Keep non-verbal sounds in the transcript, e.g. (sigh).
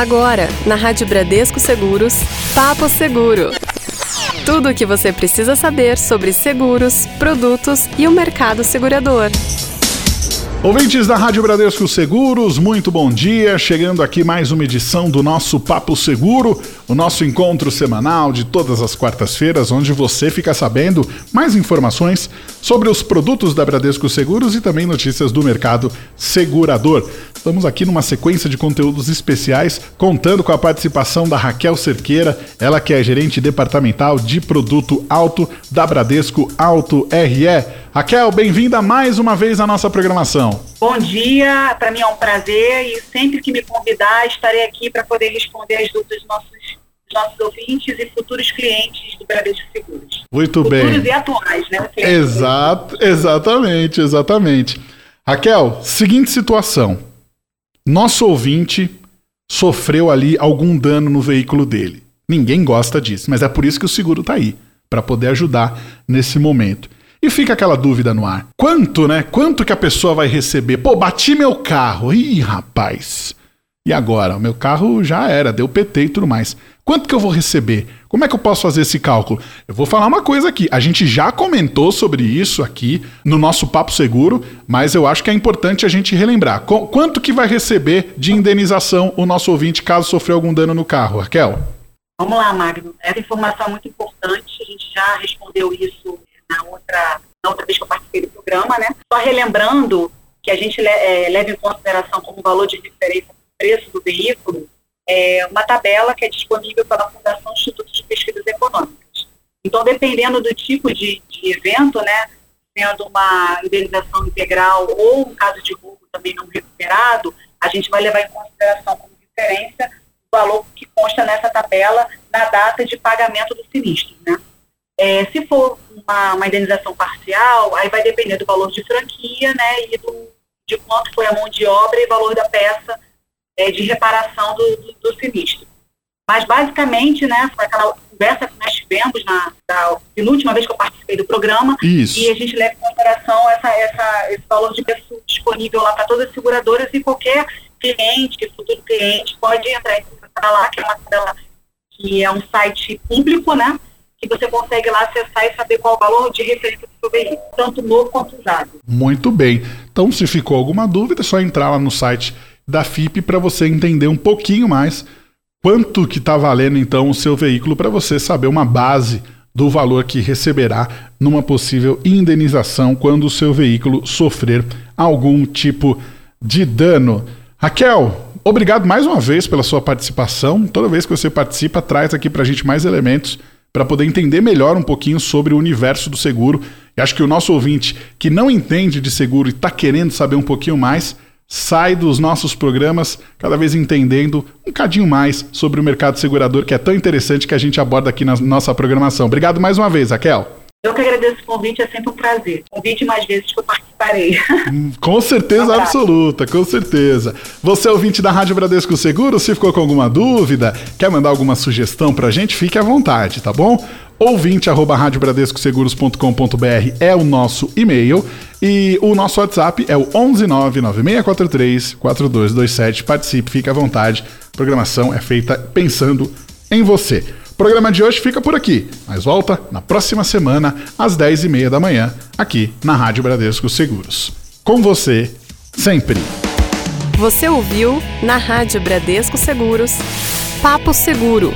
Agora, na Rádio Bradesco Seguros, Papo Seguro. Tudo o que você precisa saber sobre seguros, produtos e o mercado segurador. Ouvintes da Rádio Bradesco Seguros, muito bom dia. Chegando aqui mais uma edição do nosso Papo Seguro, o nosso encontro semanal de todas as quartas-feiras, onde você fica sabendo mais informações sobre os produtos da Bradesco Seguros e também notícias do mercado segurador. Estamos aqui numa sequência de conteúdos especiais, contando com a participação da Raquel Cerqueira, ela que é gerente departamental de produto alto da Bradesco Alto RE. Raquel, bem-vinda mais uma vez à nossa programação. Bom dia, para mim é um prazer e sempre que me convidar estarei aqui para poder responder as dúvidas dos nossos, nossos ouvintes e futuros clientes do Bradesco Seguros. Muito futuros bem. Futuros e atuais, né? Exato, exatamente, exatamente. Raquel, seguinte situação. Nosso ouvinte sofreu ali algum dano no veículo dele. Ninguém gosta disso, mas é por isso que o seguro está aí, para poder ajudar nesse momento. E fica aquela dúvida no ar. Quanto, né? Quanto que a pessoa vai receber? Pô, bati meu carro. Ih, rapaz. E agora? O meu carro já era, deu PT e tudo mais. Quanto que eu vou receber? Como é que eu posso fazer esse cálculo? Eu vou falar uma coisa aqui. A gente já comentou sobre isso aqui no nosso Papo Seguro, mas eu acho que é importante a gente relembrar. Quanto que vai receber de indenização o nosso ouvinte caso sofreu algum dano no carro, Raquel? Vamos lá, Magno. Essa informação é muito importante. A gente já respondeu isso na outra, na outra vez que eu participei do programa, né? Só relembrando que a gente é, leva em consideração como valor de referência preço do veículo é, uma tabela que é disponível pela Fundação Instituto de Pesquisas Econômicas. Então, dependendo do tipo de, de evento, né, sendo uma indenização integral ou um caso de roubo também não recuperado, a gente vai levar em consideração como referência o valor que consta nessa tabela na data de pagamento do sinistro. Né? É, se for uma, uma, indenização parcial, aí vai depender do valor de franquia né, e do, de quanto foi a mão de obra e valor da peça é, de reparação do, do, do, sinistro. Mas, basicamente, né, foi aquela conversa que nós tivemos na, na penúltima vez que eu participei do programa, Isso. e a gente leva em consideração essa, essa, esse valor de preço disponível lá para todas as seguradoras e qualquer cliente, futuro cliente, pode entrar em lá, que é uma que é um site público, né? que você consegue lá acessar e saber qual o valor de referência do seu veículo, tanto novo quanto usado. Muito bem. Então, se ficou alguma dúvida, é só entrar lá no site da FIP para você entender um pouquinho mais quanto que está valendo então o seu veículo para você saber uma base do valor que receberá numa possível indenização quando o seu veículo sofrer algum tipo de dano. Raquel, obrigado mais uma vez pela sua participação. Toda vez que você participa, traz aqui para a gente mais elementos para poder entender melhor um pouquinho sobre o universo do seguro. E acho que o nosso ouvinte que não entende de seguro e está querendo saber um pouquinho mais, sai dos nossos programas cada vez entendendo um cadinho mais sobre o mercado segurador, que é tão interessante que a gente aborda aqui na nossa programação. Obrigado mais uma vez, Raquel. Eu que agradeço o convite, é sempre um prazer. Convite mais vezes que eu participarei. (laughs) Hum, com certeza um absoluta, com certeza. Você é ouvinte da Rádio Bradesco Seguro, se ficou com alguma dúvida, quer mandar alguma sugestão pra gente, fique à vontade, tá bom? Ouvinte arroba é o nosso e-mail e o nosso WhatsApp é o 11996434227. Participe, fique à vontade. A programação é feita pensando em você. O programa de hoje fica por aqui, mas volta na próxima semana às 10h30 da manhã aqui na Rádio Bradesco Seguros. Com você, sempre. Você ouviu na Rádio Bradesco Seguros Papo Seguro